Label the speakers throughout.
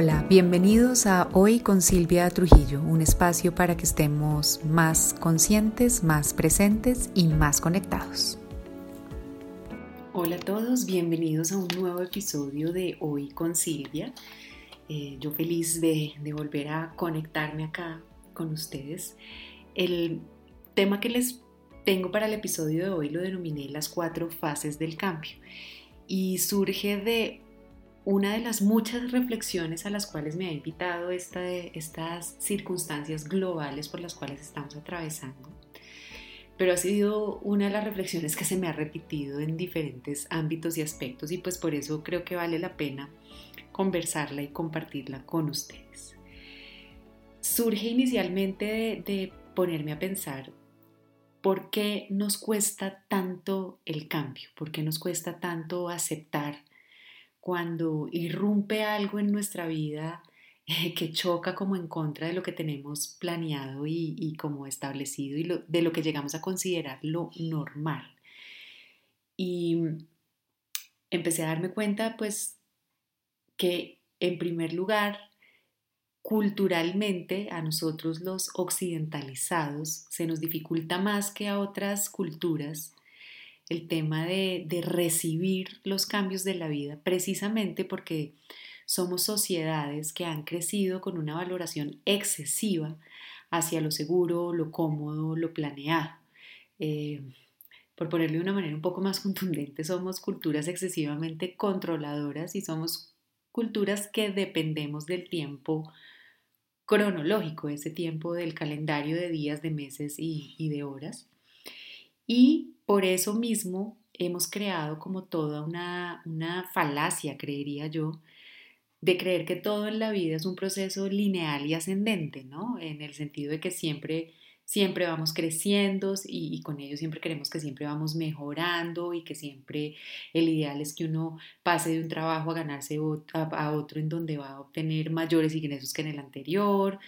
Speaker 1: Hola, bienvenidos a Hoy con Silvia Trujillo, un espacio para que estemos más conscientes, más presentes y más conectados. Hola a todos, bienvenidos a un nuevo episodio de Hoy con Silvia. Eh, yo feliz de, de volver a conectarme acá con ustedes. El tema que les tengo para el episodio de hoy lo denominé las cuatro fases del cambio y surge de una de las muchas reflexiones a las cuales me ha invitado esta, estas circunstancias globales por las cuales estamos atravesando, pero ha sido una de las reflexiones que se me ha repetido en diferentes ámbitos y aspectos y pues por eso creo que vale la pena conversarla y compartirla con ustedes. Surge inicialmente de, de ponerme a pensar por qué nos cuesta tanto el cambio, por qué nos cuesta tanto aceptar cuando irrumpe algo en nuestra vida eh, que choca como en contra de lo que tenemos planeado y, como establecido y de lo que llegamos a considerar lo normal. Y empecé a darme cuenta pues que en primer lugar culturalmente a nosotros los occidentalizados se nos dificulta más que a otras culturas el tema de, recibir los cambios de la vida, precisamente porque somos sociedades que han crecido con una valoración excesiva hacia lo seguro, lo cómodo, lo planeado. Eh, por ponerle de una manera un poco más contundente, somos culturas excesivamente controladoras y somos culturas que dependemos del tiempo cronológico, ese tiempo del calendario de días, de meses y, y de horas. Y por eso mismo hemos creado como toda una, falacia, creería yo, de creer que todo en la vida es un proceso lineal y ascendente, ¿no? En el sentido de que siempre siempre vamos creciendo y, con ello siempre queremos que siempre vamos mejorando y que siempre el ideal es que uno pase de un trabajo a ganarse a, otro en donde va a obtener mayores ingresos que en el anterior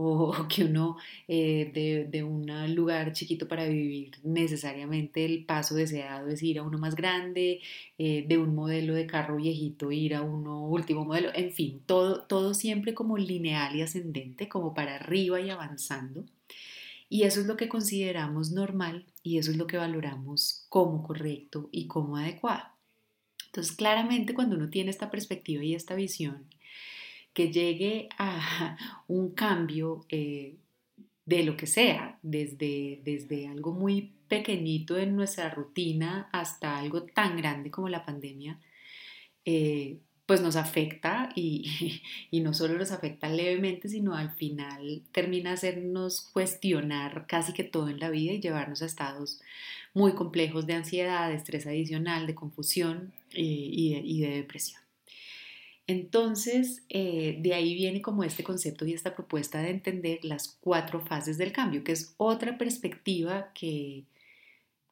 Speaker 1: o que uno eh, de, de, un lugar chiquito para vivir necesariamente el paso deseado es ir a uno más grande, eh, de un modelo de carro viejito ir a uno último modelo, en fin, todo, todo siempre como lineal y ascendente, como para arriba y avanzando. Y eso es lo que consideramos normal y eso es lo que valoramos como correcto y como adecuado. Entonces, claramente cuando uno tiene esta perspectiva y esta visión, que llegue a un cambio eh, de lo que sea, desde, desde algo muy pequeñito en nuestra rutina hasta algo tan grande como la pandemia, eh, pues nos afecta y, no solo nos afecta levemente, sino al final termina hacernos cuestionar casi que todo en la vida y llevarnos a estados muy complejos de ansiedad, de estrés adicional, de confusión eh, y, de, depresión. Entonces, eh, de ahí viene como este concepto y esta propuesta de entender las cuatro fases del cambio, que es otra perspectiva que,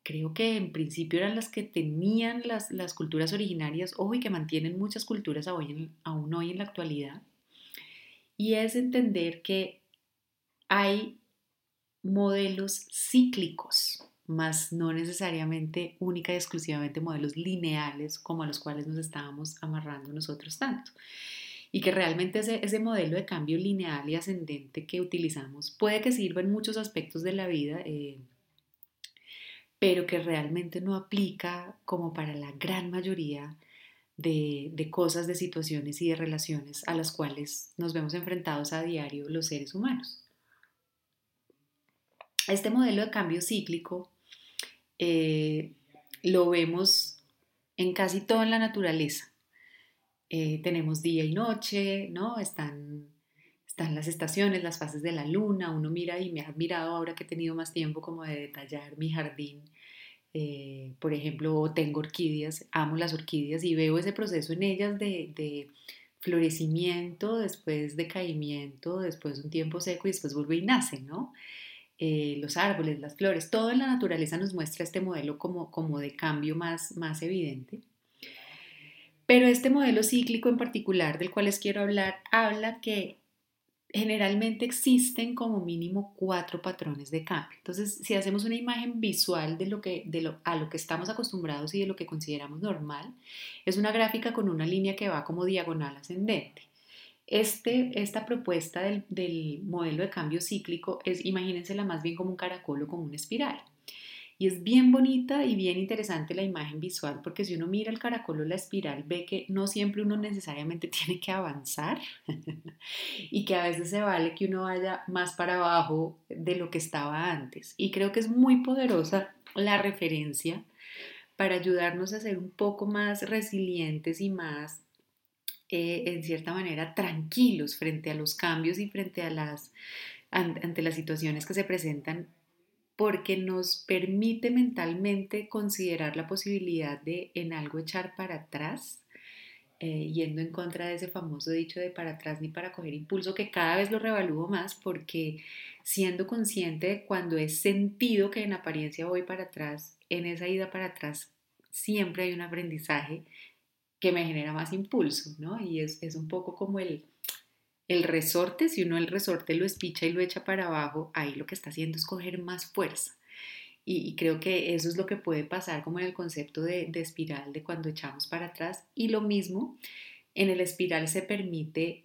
Speaker 1: creo que en principio eran las que tenían las, culturas originarias, ojo, y que mantienen muchas culturas aún, aún hoy en la actualidad, y es entender que hay modelos cíclicos, más no necesariamente única y exclusivamente modelos lineales como a los cuales nos estábamos amarrando nosotros tanto. Y que realmente ese, ese modelo de cambio lineal y ascendente que utilizamos puede que sirva en muchos aspectos de la vida. Eh, pero que realmente no aplica como para la gran mayoría de, cosas, de situaciones y de relaciones a las cuales nos vemos enfrentados a diario los seres humanos. Este modelo de cambio cíclico eh, lo vemos en casi todo en la naturaleza. Eh, tenemos día y noche, ¿no? Están están las estaciones, las fases de la luna, uno mira y me ha admirado ahora que he tenido más tiempo como de detallar mi jardín. Eh, por ejemplo, tengo orquídeas, amo las orquídeas y veo ese proceso en ellas de, florecimiento, después de caimiento, después un tiempo seco y después vuelve y nace, ¿no? Eh, los árboles, las flores, todo en la naturaleza nos muestra este modelo como, como de cambio más, más evidente. Pero este modelo cíclico en particular del cual les quiero hablar habla que generalmente existen como mínimo cuatro patrones de cambio. Entonces, si hacemos una imagen visual de lo que, de lo, a lo que estamos acostumbrados y de lo que consideramos normal, es una gráfica con una línea que va como diagonal ascendente. Este, esta propuesta del, del modelo de cambio cíclico es, imagínensela más bien como un caracol o como una espiral. Y es bien bonita y bien interesante la imagen visual porque si uno mira el caracol o la espiral ve que no siempre uno necesariamente tiene que avanzar y que a veces se vale que uno vaya más para abajo de lo que estaba antes. Y creo que es muy poderosa la referencia para ayudarnos a ser un poco más resilientes y más, eh, en cierta manera, tranquilos frente a los cambios y frente a las, ante las situaciones que se presentan porque nos permite mentalmente considerar la posibilidad de en algo echar para atrás, eh, yendo en contra de ese famoso dicho de para atrás ni para coger impulso, que cada vez lo revalúo más porque siendo consciente de cuando he sentido que en apariencia voy para atrás, en esa ida para atrás siempre hay un aprendizaje que me genera más impulso, ¿no? Y es, es un poco como el, el resorte, si uno el resorte lo espicha y lo echa para abajo, ahí lo que está haciendo es coger más fuerza. Y, creo que eso es lo que puede pasar como en el concepto de, espiral, de cuando echamos para atrás. Y lo mismo, en el espiral se permite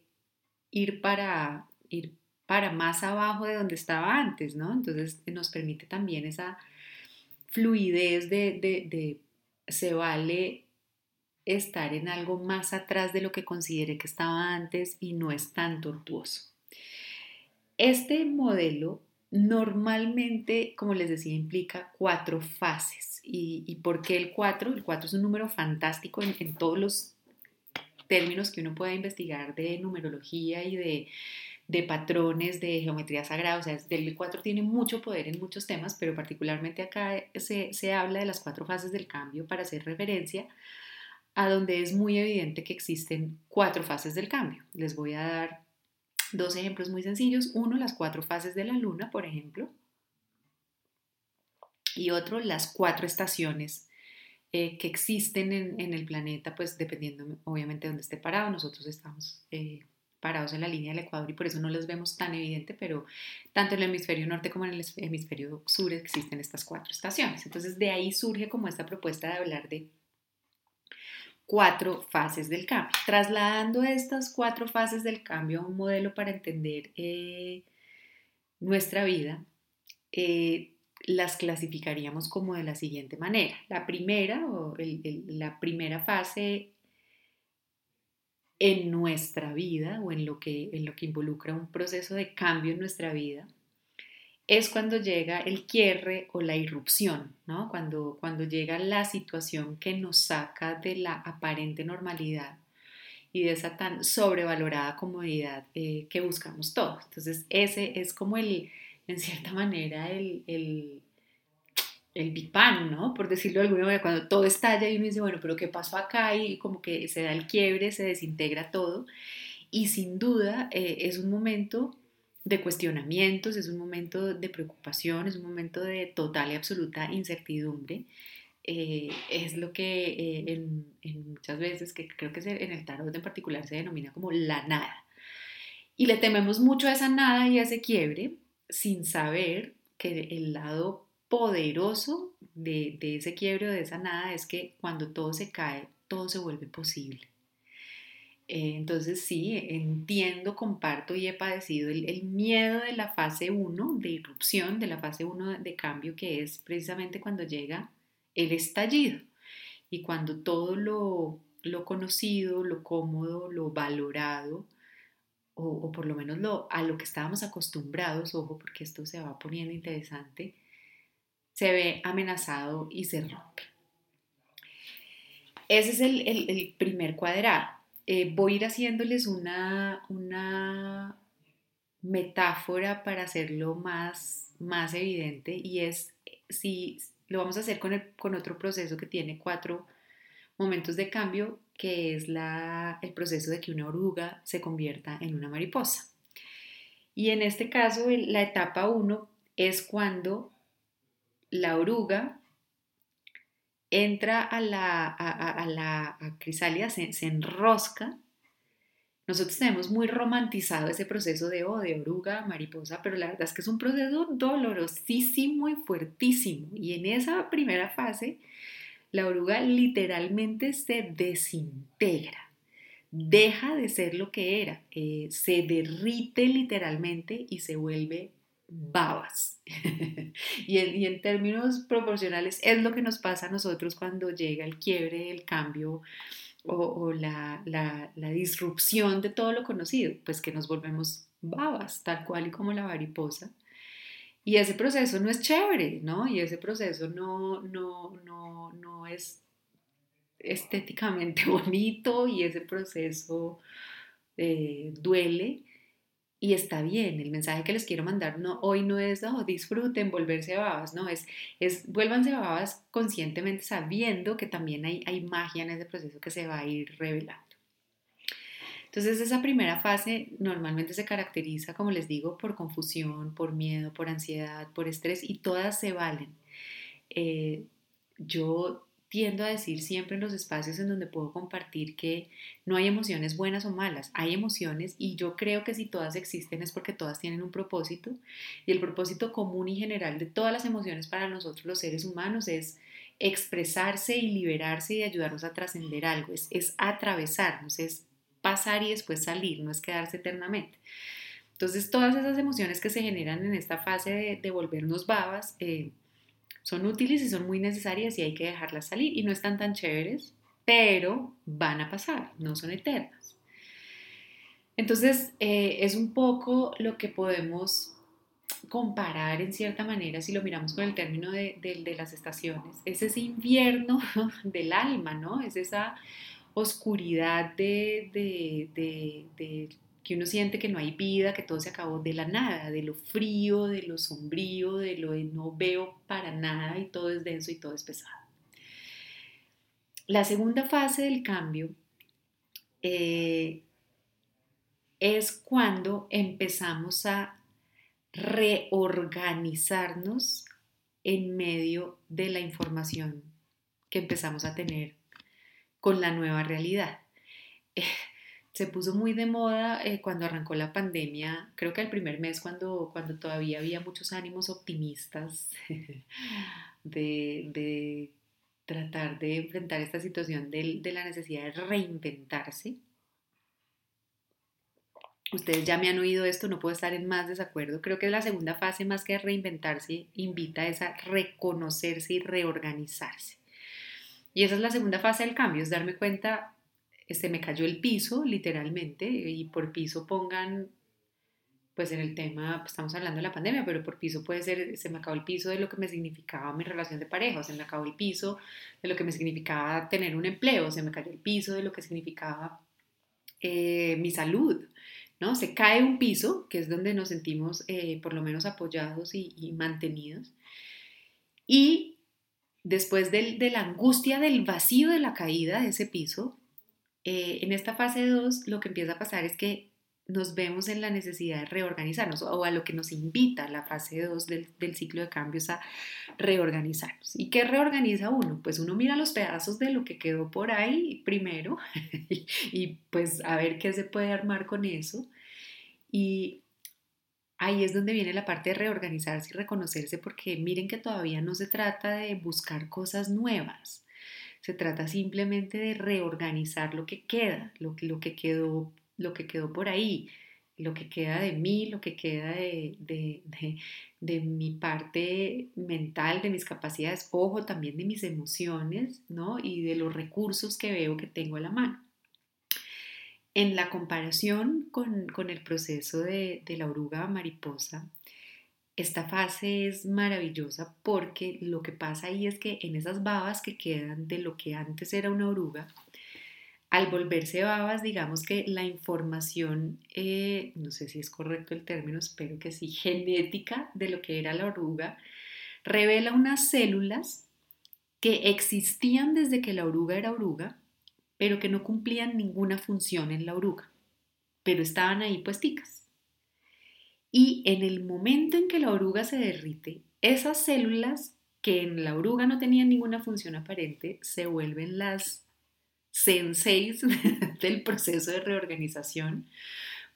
Speaker 1: ir para, ir para más abajo de donde estaba antes, ¿no? Entonces nos permite también esa fluidez de, de, de se vale estar en algo más atrás de lo que consideré que estaba antes y no es tan tortuoso. Este modelo normalmente, como les decía, implica cuatro fases. ¿Y, por qué el cuatro? El cuatro es un número fantástico en, todos los términos que uno pueda investigar de numerología y de, patrones de geometría sagrada. O sea, el 4 tiene mucho poder en muchos temas, pero particularmente acá se, se habla de las cuatro fases del cambio para hacer referencia a donde es muy evidente que existen cuatro fases del cambio. Les voy a dar dos ejemplos muy sencillos. Uno, las cuatro fases de la luna, por ejemplo. Y otro, las cuatro estaciones eh, que existen en, el planeta, pues dependiendo obviamente de dónde esté parado. Nosotros estamos eh, parados en la línea del Ecuador y por eso no los vemos tan evidente, pero tanto en el hemisferio norte como en el hemisferio sur existen estas cuatro estaciones. Entonces de ahí surge como esta propuesta de hablar de cuatro fases del cambio. Trasladando estas cuatro fases del cambio a un modelo para entender eh, nuestra vida, eh, las clasificaríamos como de la siguiente manera. La primera, o la primera fase en nuestra vida o en lo, que, en lo que involucra un proceso de cambio en nuestra vida, es cuando llega el quiebre o la irrupción, ¿no? Cuando, cuando llega la situación que nos saca de la aparente normalidad y de esa tan sobrevalorada comodidad eh, que buscamos todos. Entonces, ese es como el, en cierta manera, el, el, Big Bang, ¿no? Por decirlo de alguna manera, cuando todo estalla y uno dice, bueno, pero ¿qué pasó acá? Y como que se da el quiebre, se desintegra todo. Y sin duda eh, es un momento de cuestionamientos, es un momento de preocupación, es un momento de total y absoluta incertidumbre. Eh, es lo que eh, en, muchas veces, que creo que en el tarot en particular se denomina como la nada. Y le tememos mucho a esa nada y a ese quiebre sin saber que el lado poderoso de, de ese quiebre o de esa nada es que cuando todo se cae, todo se vuelve posible. Eh, entonces sí, entiendo, comparto y he padecido el, miedo de la fase 1 de irrupción, de la fase 1 de cambio, que es precisamente cuando llega el estallido y cuando todo lo, conocido, lo cómodo, lo valorado, o, por lo menos lo, a lo que estábamos acostumbrados, ojo, porque esto se va poniendo interesante, se ve amenazado y se rompe. Ese es el, el primer cuadrado. Eh, voy a ir haciéndoles una, una metáfora para hacerlo más, más evidente y es si lo vamos a hacer con, con otro proceso que tiene cuatro momentos de cambio, que es la, el proceso de que una oruga se convierta en una mariposa. Y en este caso, la etapa 1 es cuando la oruga entra a la, a, la crisálida, se, enrosca. Nosotros tenemos muy romantizado ese proceso de, de oruga, mariposa, pero la verdad es que es un proceso dolorosísimo y fuertísimo. Y en esa primera fase, la oruga literalmente se desintegra. deja de ser lo que era, eh, se derrite literalmente y se vuelve babas. y, en, términos proporcionales es lo que nos pasa a nosotros cuando llega el quiebre, el cambio o, la, disrupción de todo lo conocido, pues que nos volvemos babas, tal cual y como la mariposa. Y ese proceso no es chévere, ¿no? Y ese proceso no, no, no, no es estéticamente bonito y ese proceso eh, duele y está bien. El mensaje que les quiero mandar no, hoy no es oh, disfruten volverse babas, no, es, es vuélvanse babas conscientemente sabiendo que también hay, hay magia en ese proceso que se va a ir revelando. Entonces esa primera fase normalmente se caracteriza, como les digo, por confusión, por miedo, por ansiedad, por estrés y todas se valen. Eh, yo tiendo a decir siempre en los espacios en donde puedo compartir que no hay emociones buenas o malas, hay emociones y yo creo que si todas existen es porque todas tienen un propósito y el propósito común y general de todas las emociones para nosotros los seres humanos es expresarse y liberarse y ayudarnos a trascender algo, es, es atravesarnos, es pasar y después salir, no es quedarse eternamente. Entonces todas esas emociones que se generan en esta fase de, volvernos babas, eh, son útiles y son muy necesarias y hay que dejarlas salir y no están tan chéveres, pero van a pasar, no son eternas. Entonces, eh, es un poco lo que podemos comparar en cierta manera si lo miramos con el término de, las estaciones. Es ese invierno del alma, ¿no? Es esa oscuridad de, de, que uno siente que no hay vida, que todo se acabó de la nada, de lo frío, de lo sombrío, de lo de no veo para nada y todo es denso y todo es pesado. La segunda fase del cambio eh, es cuando empezamos a reorganizarnos en medio de la información que empezamos a tener con la nueva realidad se puso muy de moda eh, cuando arrancó la pandemia, creo que el primer mes cuando, cuando todavía había muchos ánimos optimistas de, tratar de enfrentar esta situación de, de, la necesidad de reinventarse. Ustedes ya me han oído esto, no puedo estar en más desacuerdo. Creo que la segunda fase, más que reinventarse, invita a reconocerse y reorganizarse. Y esa es la segunda fase del cambio, es darme cuenta se me cayó el piso, literalmente, y por piso pongan, pues en el tema, pues, estamos hablando de la pandemia, pero por piso puede ser, se me acabó el piso de lo que me significaba mi relación de pareja, se me acabó el piso de lo que me significaba tener un empleo, se me cayó el piso de lo que significaba eh, mi salud, ¿no? Se cae un piso, que es donde nos sentimos eh, por lo menos apoyados y, mantenidos, y después de la angustia del vacío de la caída de ese piso, eh, en esta fase 2 lo que empieza a pasar es que nos vemos en la necesidad de reorganizarnos o a lo que nos invita la fase 2 del, ciclo de cambios a reorganizarnos. ¿Y qué reorganiza uno? Pues uno mira los pedazos de lo que quedó por ahí primero y, y pues a ver qué se puede armar con eso. Y ahí es donde viene la parte de reorganizarse y reconocerse porque miren que todavía no se trata de buscar cosas nuevas se trata simplemente de reorganizar lo que queda, lo, que, quedó, lo que quedó por ahí, lo que queda de mí, lo que queda de, de, de, mi parte mental, de mis capacidades, ojo, también de mis emociones, ¿no? Y de los recursos que veo que tengo a la mano. En la comparación con, con el proceso de la oruga mariposa, esta fase es maravillosa porque lo que pasa ahí es que en esas babas que quedan de lo que antes era una oruga, al volverse babas, digamos que la información, eh, no sé si es correcto el término, espero que sí, genética de lo que era la oruga, revela unas células que existían desde que la oruga era oruga, pero que no cumplían ninguna función en la oruga, pero estaban ahí puesticas. Y en el momento en que la oruga se derrite, esas células que en la oruga no tenían ninguna función aparente se vuelven las senseis del proceso de reorganización,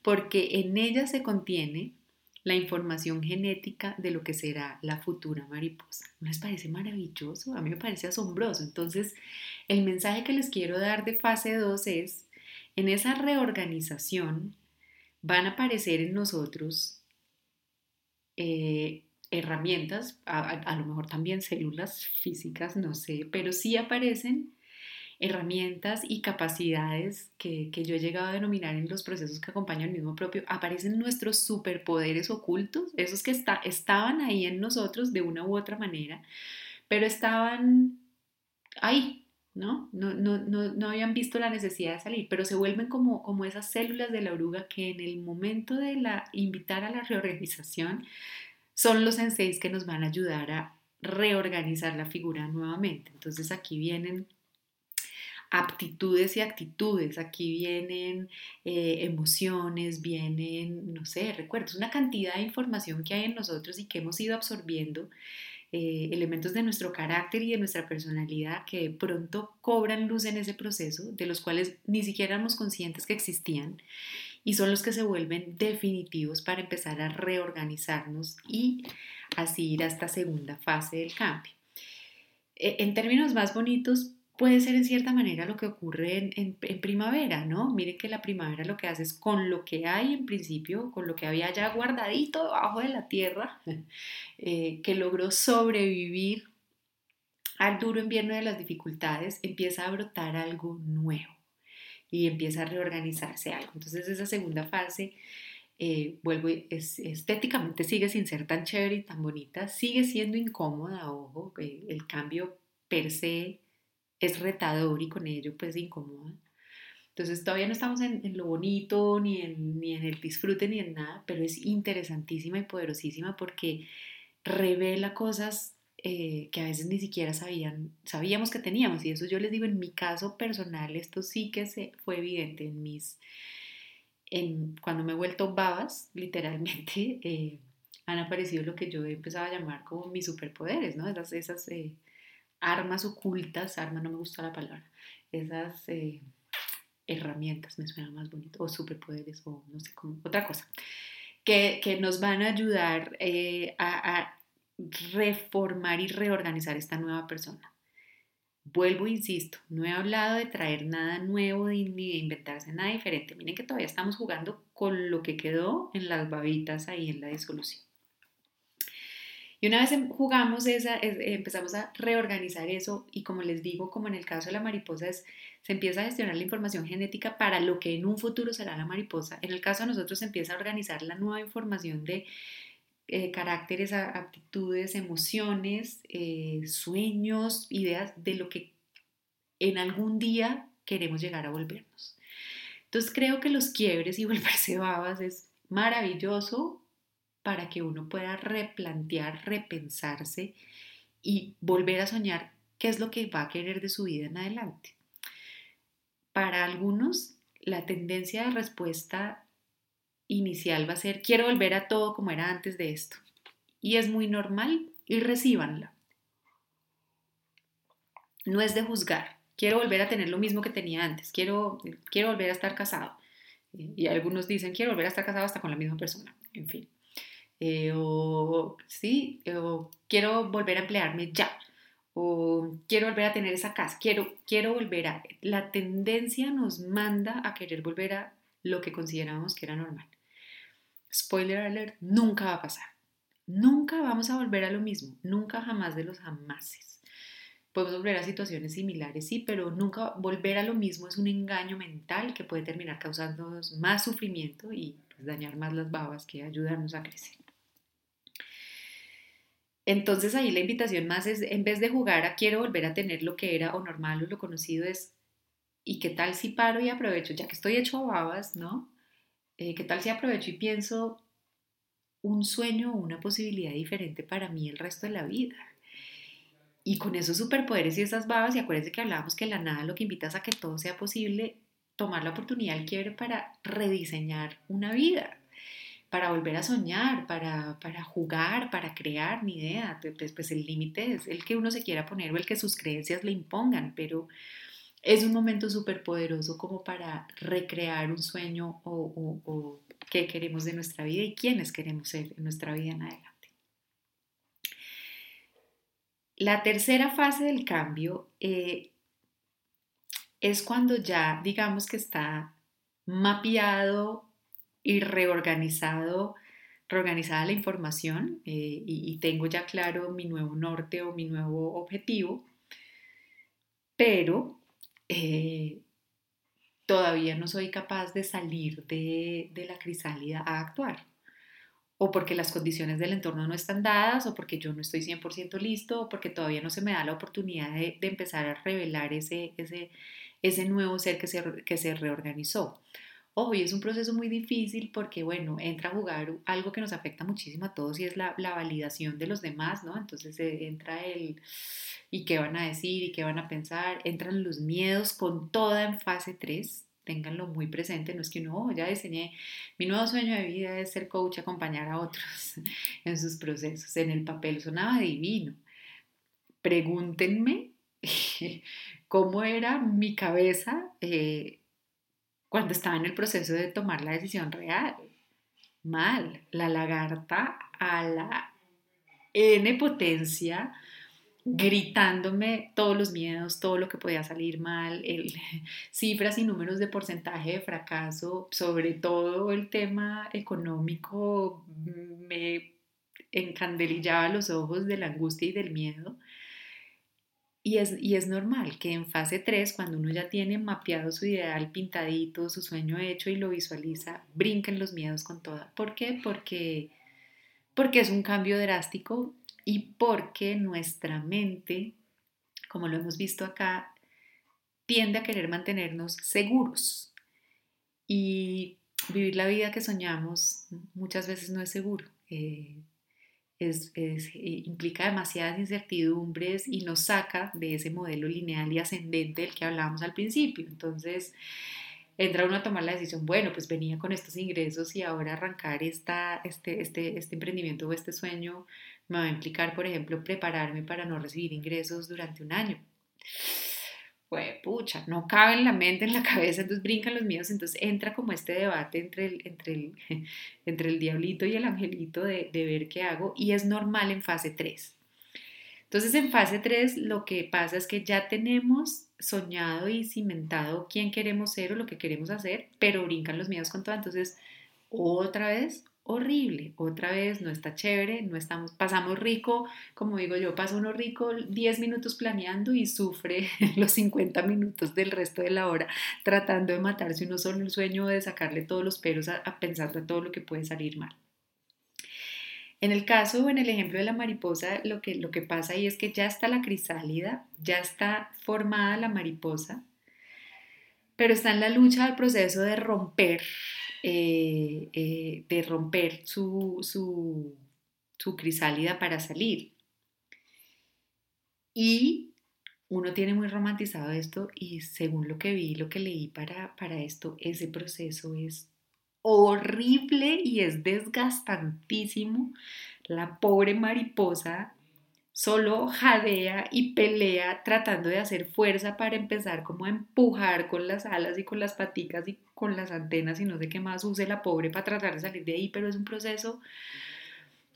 Speaker 1: porque en ellas se contiene la información genética de lo que será la futura mariposa. ¿No les parece maravilloso? A mí me parece asombroso. Entonces, el mensaje que les quiero dar de fase 2 es, en esa reorganización van a aparecer en nosotros eh, herramientas, a, lo mejor también células físicas, no sé, pero sí aparecen herramientas y capacidades que, yo he llegado a denominar en los procesos que acompañan el mismo propio, aparecen nuestros superpoderes ocultos, esos que está, estaban ahí en nosotros de una u otra manera, pero estaban ahí, ¿no? No, no, no, no habían visto la necesidad de salir, pero se vuelven como, como esas células de la oruga que en el momento de la, invitar a la reorganización son los senseis que nos van a ayudar a reorganizar la figura nuevamente. Entonces aquí vienen aptitudes y actitudes, aquí vienen eh, emociones, vienen, no sé, recuerdos, una cantidad de información que hay en nosotros y que hemos ido absorbiendo, eh, elementos de nuestro carácter y de nuestra personalidad que pronto cobran luz en ese proceso, de los cuales ni siquiera éramos conscientes que existían y son los que se vuelven definitivos para empezar a reorganizarnos y así ir a esta segunda fase del cambio. E, en términos más bonitos, puede ser en cierta manera lo que ocurre en, primavera, ¿no? Miren que la primavera lo que hace es con lo que hay en principio, con lo que había ya guardadito debajo de la tierra, eh, que logró sobrevivir al duro invierno de las dificultades, empieza a brotar algo nuevo y empieza a reorganizarse algo. Entonces esa segunda fase, eh, vuelvo, es, estéticamente sigue sin ser tan chévere y tan bonita, sigue siendo incómoda, ojo, eh, el cambio per se es retador y con ello pues incomoda. Entonces todavía no estamos en, lo bonito, ni en, ni en el disfrute, ni en nada, pero es interesantísima y poderosísima porque revela cosas eh, que a veces ni siquiera sabían, sabíamos que teníamos. Y eso yo les digo, en mi caso personal, esto sí que se, fue evidente en mis, en, cuando me he vuelto babas, literalmente, eh, han aparecido lo que yo he empezado a llamar como mis superpoderes, ¿no? Esas, esas eh, armas ocultas, arma no me gusta la palabra, esas eh, herramientas, me suena más bonito, o superpoderes, o no sé cómo, otra cosa, que, que nos van a ayudar eh, a, a, reformar y reorganizar esta nueva persona. Vuelvo, insisto, no he hablado de traer nada nuevo ni de inventarse nada diferente. Miren que todavía estamos jugando con lo que quedó en las babitas ahí en la disolución. Y una vez em, jugamos esa, empezamos a reorganizar eso y como les digo, como en el caso de la mariposa, se empieza a gestionar la información genética para lo que en un futuro será la mariposa. En el caso de nosotros se empieza a organizar la nueva información de eh, caracteres, aptitudes, emociones, eh, sueños, ideas de lo que en algún día queremos llegar a volvernos. Entonces creo que los quiebres y volverse babas es maravilloso para que uno pueda replantear, repensarse y volver a soñar qué es lo que va a querer de su vida en adelante. Para algunos, la tendencia de respuesta inicial va a ser quiero volver a todo como era antes de esto. Y es muy normal y recíbanla. No es de juzgar. Quiero volver a tener lo mismo que tenía antes. Quiero, quiero volver a estar casado. Y algunos dicen quiero volver a estar casado hasta con la misma persona. En fin. Eh, o sí, o quiero volver a emplearme ya, o quiero volver a tener esa casa, quiero, quiero volver a... La tendencia nos manda a querer volver a lo que considerábamos que era normal. Spoiler alert, nunca va a pasar. Nunca vamos a volver a lo mismo, nunca jamás de los jamases. Podemos volver a situaciones similares, sí, pero nunca volver a lo mismo es un engaño mental que puede terminar causándonos más sufrimiento y pues, dañar más las babas que ayudarnos a crecer. Entonces ahí la invitación más es, en vez de jugar a quiero volver a tener lo que era o normal o lo conocido, es, ¿y qué tal si paro y aprovecho? Ya que estoy hecho a babas, ¿no? Eh, ¿Qué tal si aprovecho y pienso un sueño o una posibilidad diferente para mí el resto de la vida? Y con esos superpoderes y esas babas, y acuérdense que hablábamos que la nada lo que invitas a que todo sea posible, tomar la oportunidad, el quiebre para rediseñar una vida para volver a soñar, para, para jugar, para crear, ni idea. Pues, pues el límite es el que uno se quiera poner o el que sus creencias le impongan, pero es un momento súper poderoso como para recrear un sueño o, qué queremos de nuestra vida y quiénes queremos ser en nuestra vida en adelante. La tercera fase del cambio eh, es cuando ya digamos que está mapeado y reorganizado, reorganizada la información eh, y, tengo ya claro mi nuevo norte o mi nuevo objetivo, pero eh, todavía no soy capaz de salir de, la crisálida a actuar. O porque las condiciones del entorno no están dadas, o porque yo no estoy 100% listo, o porque todavía no se me da la oportunidad de, empezar a revelar ese, ese, ese nuevo ser que se, que se reorganizó. Ojo, y es un proceso muy difícil porque, bueno, entra a jugar algo que nos afecta muchísimo a todos y es la, la validación de los demás, ¿no? Entonces eh, entra el, ¿y qué van a decir? ¿Y qué van a pensar? Entran los miedos con toda en fase 3, ténganlo muy presente, no es que no, ya diseñé, mi nuevo sueño de vida es ser coach, acompañar a otros en sus procesos, en el papel sonaba divino. Pregúntenme cómo era mi cabeza eh, cuando estaba en el proceso de tomar la decisión real. Mal, la lagarta a la N potencia, gritándome todos los miedos, todo lo que podía salir mal, cifras y números de porcentaje de fracaso, sobre todo el tema económico, me encandelillaba los ojos de la angustia y del miedo. Y es, y es normal que en fase 3, cuando uno ya tiene mapeado su ideal pintadito, su sueño hecho y lo visualiza, brinquen los miedos con toda. ¿Por qué? Porque, porque es un cambio drástico y porque nuestra mente, como lo hemos visto acá, tiende a querer mantenernos seguros. Y vivir la vida que soñamos muchas veces no es seguro. Eh, es, eh, implica demasiadas incertidumbres y nos saca de ese modelo lineal y ascendente del que hablábamos al principio. Entonces, entra uno a tomar la decisión, bueno, pues venía con estos ingresos y ahora arrancar esta, este, este, este emprendimiento o este sueño me va a implicar, por ejemplo, prepararme para no recibir ingresos durante un año pues pucha, no cabe en la mente, en la cabeza, entonces brincan los miedos, entonces entra como este debate entre el, entre el, entre el diablito y el angelito de, de ver qué hago y es normal en fase 3. Entonces en fase 3 lo que pasa es que ya tenemos soñado y cimentado quién queremos ser o lo que queremos hacer, pero brincan los miedos con todo, entonces otra vez horrible. Otra vez no está chévere, no estamos, pasamos rico, como digo yo, pasa uno rico 10 minutos planeando y sufre los 50 minutos del resto de la hora tratando de matarse uno solo el sueño de sacarle todos los peros a, a pensar de todo lo que puede salir mal. En el caso o en el ejemplo de la mariposa, lo que, lo que pasa ahí es que ya está la crisálida, ya está formada la mariposa, pero está en la lucha del proceso de romper eh, eh, de romper su, su, crisálida para salir. Y uno tiene muy romantizado esto y según lo que vi, lo que leí para, para esto, ese proceso es horrible y es desgastantísimo. La pobre mariposa solo jadea y pelea tratando de hacer fuerza para empezar como a empujar con las alas y con las paticas y con las antenas y no sé qué más use la pobre para tratar de salir de ahí, pero es un proceso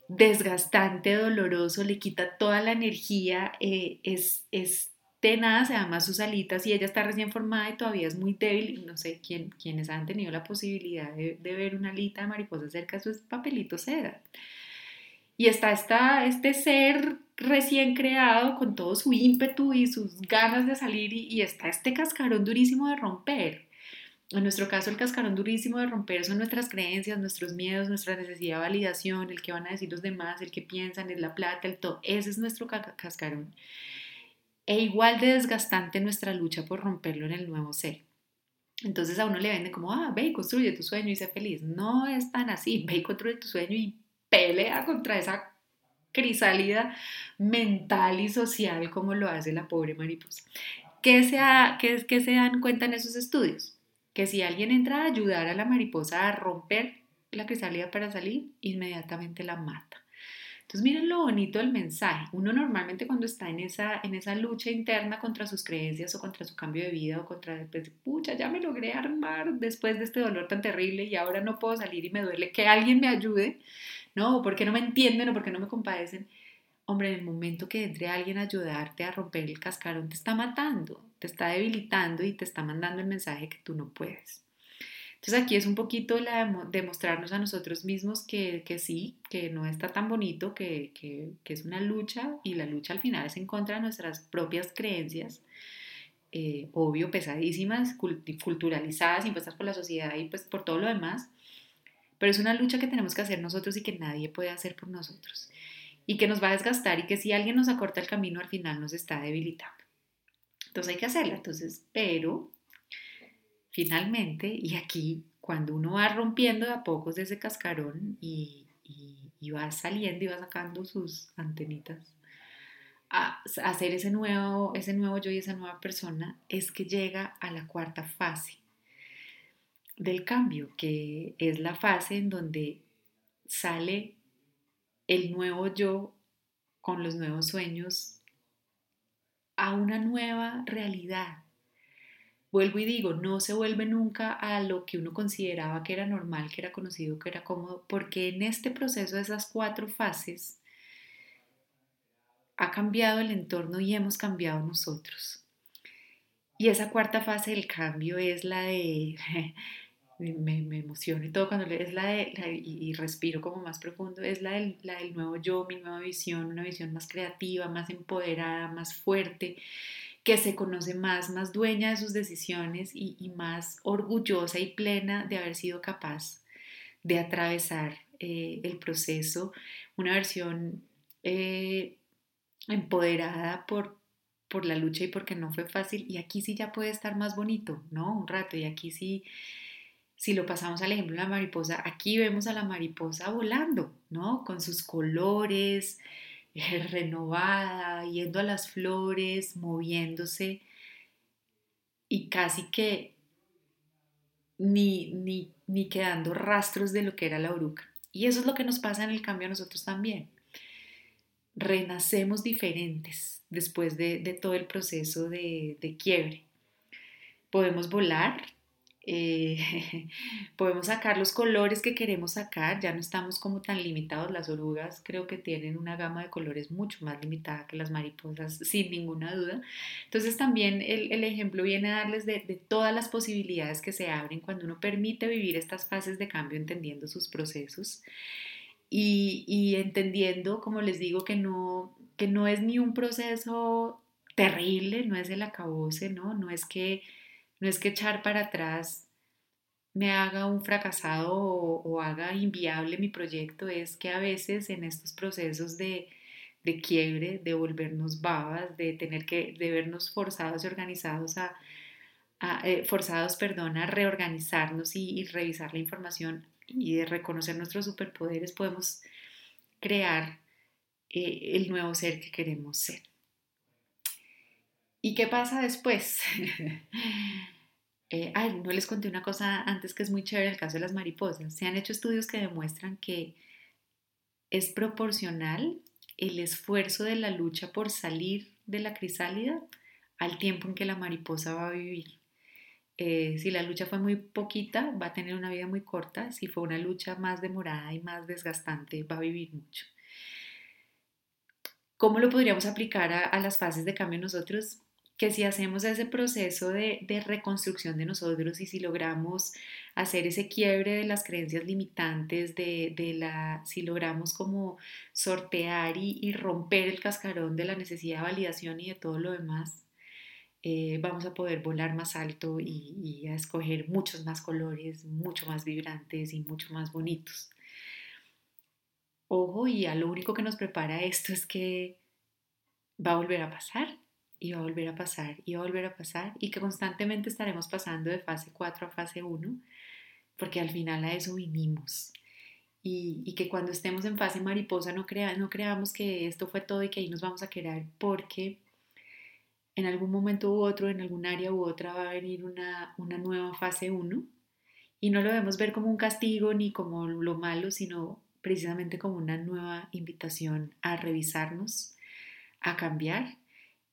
Speaker 1: desgastante, doloroso, le quita toda la energía, eh, es, es tenaz, además sus alitas y ella está recién formada y todavía es muy débil, no sé quién, han tenido la posibilidad de, ver una alita de mariposa cerca, eso es papelito seda. Y está este ser recién creado con todo su ímpetu y sus ganas de salir y, está este cascarón durísimo de romper. En nuestro caso, el cascarón durísimo de romper son nuestras creencias, nuestros miedos, nuestra necesidad de validación, el que van a decir los demás, el que piensan, es la plata, el todo. Ese es nuestro cascarón. E igual de desgastante nuestra lucha por romperlo en el nuevo ser. Entonces a uno le vende como, ah, ve y construye tu sueño y sé feliz. No es tan así. Ve y construye tu sueño y pelea contra esa crisálida mental y social como lo hace la pobre mariposa. ¿Qué se, qué, se dan cuenta en esos estudios? Que si alguien entra a ayudar a la mariposa a romper la crisálida para salir, inmediatamente la mata. Entonces miren lo bonito del mensaje. Uno normalmente cuando está en esa, en esa lucha interna contra sus creencias o contra su cambio de vida o contra, pues, pucha, ya me logré armar después de este dolor tan terrible y ahora no puedo salir y me duele, que alguien me ayude no, porque no me entienden o porque no me compadecen. Hombre, en el momento que entre alguien a ayudarte a romper el cascarón, te está matando, te está debilitando y te está mandando el mensaje que tú no puedes. Entonces aquí es un poquito la demostrarnos a nosotros mismos que, que sí, que no está tan bonito, que, que, es una lucha y la lucha al final es en contra de nuestras propias creencias, eh, obvio, pesadísimas, culturalizadas, impuestas por la sociedad y pues por todo lo demás, pero es una lucha que tenemos que hacer nosotros y que nadie puede hacer por nosotros y que nos va a desgastar y que si alguien nos acorta el camino al final nos está debilitando. Entonces hay que hacerla, entonces, pero finalmente, y aquí cuando uno va rompiendo de a pocos de ese cascarón y, va saliendo y va sacando sus antenitas, a, hacer ese nuevo, ese nuevo yo y esa nueva persona, es que llega a la cuarta fase del cambio, que es la fase en donde sale el nuevo yo con los nuevos sueños a una nueva realidad. Vuelvo y digo, no se vuelve nunca a lo que uno consideraba que era normal, que era conocido, que era cómodo, porque en este proceso de esas cuatro fases ha cambiado el entorno y hemos cambiado nosotros. Y esa cuarta fase del cambio es la de me, me emociona y todo cuando es la de, y, respiro como más profundo, es la del, la del nuevo yo, mi nueva visión, una visión más creativa, más empoderada, más fuerte, que se conoce más, más dueña de sus decisiones y, y más orgullosa y plena de haber sido capaz de atravesar eh, el proceso, una versión eh, empoderada por, por la lucha y porque no fue fácil y aquí sí ya puede estar más bonito, ¿no? Un rato y aquí sí si lo pasamos al ejemplo de la mariposa, aquí vemos a la mariposa volando, ¿no? Con sus colores, eh, renovada, yendo a las flores, moviéndose y casi que ni, ni, ni quedando rastros de lo que era la oruca. Y eso es lo que nos pasa en el cambio a nosotros también. Renacemos diferentes después de, todo el proceso de, de quiebre. Podemos volar, eh, podemos sacar los colores que queremos sacar, ya no estamos como tan limitados, las orugas creo que tienen una gama de colores mucho más limitada que las mariposas, sin ninguna duda. Entonces también el, ejemplo viene a darles de, todas las posibilidades que se abren cuando uno permite vivir estas fases de cambio entendiendo sus procesos y, y entendiendo, como les digo, que no, que no es ni un proceso terrible, no es el acabose, ¿no? No es que no es que echar para atrás me haga un fracasado o, haga inviable mi proyecto, es que a veces en estos procesos de, quiebre, de volvernos babas, de tener que, de vernos forzados y organizados a, eh, forzados, perdón, a reorganizarnos y, revisar la información y de reconocer nuestros superpoderes, podemos crear eh, el nuevo ser que queremos ser. ¿Y qué pasa después? Eh, ay, no les conté una cosa antes que es muy chévere el caso de las mariposas. Se han hecho estudios que demuestran que es proporcional el esfuerzo de la lucha por salir de la crisálida al tiempo en que la mariposa va a vivir. Eh, si la lucha fue muy poquita, va a tener una vida muy corta. Si fue una lucha más demorada y más desgastante, va a vivir mucho. ¿Cómo lo podríamos aplicar a, a las fases de cambio nosotros? Que si hacemos ese proceso de, reconstrucción de nosotros y si logramos hacer ese quiebre de las creencias limitantes, de, la, si logramos como sortear y, romper el cascarón de la necesidad de validación y de todo lo demás, eh, vamos a poder volar más alto y, y a escoger muchos más colores, mucho más vibrantes y mucho más bonitos. Ojo, y a lo único que nos prepara esto es que va a volver a pasar y va a volver a pasar, y va a volver a pasar, y que constantemente estaremos pasando de fase 4 a fase 1, porque al final a eso vinimos. Y, y que cuando estemos en fase mariposa no, crea, no creamos que esto fue todo y que ahí nos vamos a quedar, porque en algún momento u otro, en algún área u otra, va a venir una, una nueva fase 1, y no lo debemos ver como un castigo ni como lo malo, sino precisamente como una nueva invitación a revisarnos, a cambiar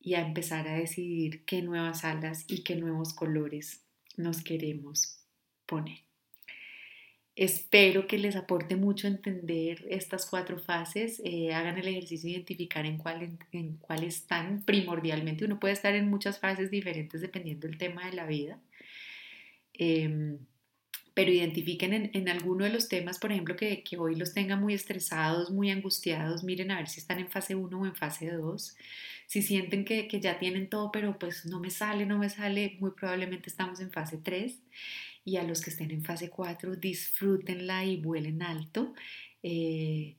Speaker 1: y a empezar a decidir qué nuevas alas y qué nuevos colores nos queremos poner. Espero que les aporte mucho entender estas cuatro fases. Eh, hagan el ejercicio de identificar en cuál, en, cuál están primordialmente. Uno puede estar en muchas fases diferentes dependiendo del tema de la vida. Em, pero identifiquen en, alguno de los temas, por ejemplo, que, hoy los tengan muy estresados, muy angustiados, miren a ver si están en fase 1 o en fase 2. Si sienten que, ya tienen todo, pero pues no me sale, no me sale, muy probablemente estamos en fase 3. Y a los que estén en fase 4, disfrútenla y vuelen alto. Eh,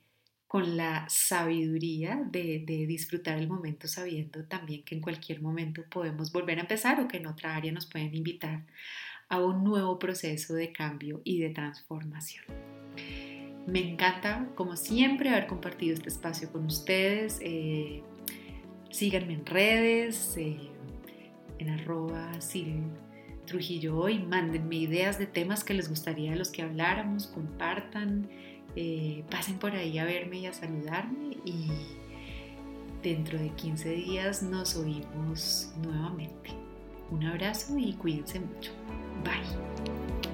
Speaker 1: con la sabiduría de, disfrutar el momento sabiendo también que en cualquier momento podemos volver a empezar o que en otra área nos pueden invitar a un nuevo proceso de cambio y de transformación. Me encanta, como siempre, haber compartido este espacio con ustedes. Eh, síganme en redes, eh, en arroba Trujillo hoy. Mándenme ideas de temas que les gustaría de los que habláramos, compartan, eh, pasen por ahí a verme y a saludarme y dentro de 15 días nos oímos nuevamente. Un abrazo y cuídense mucho. Bye.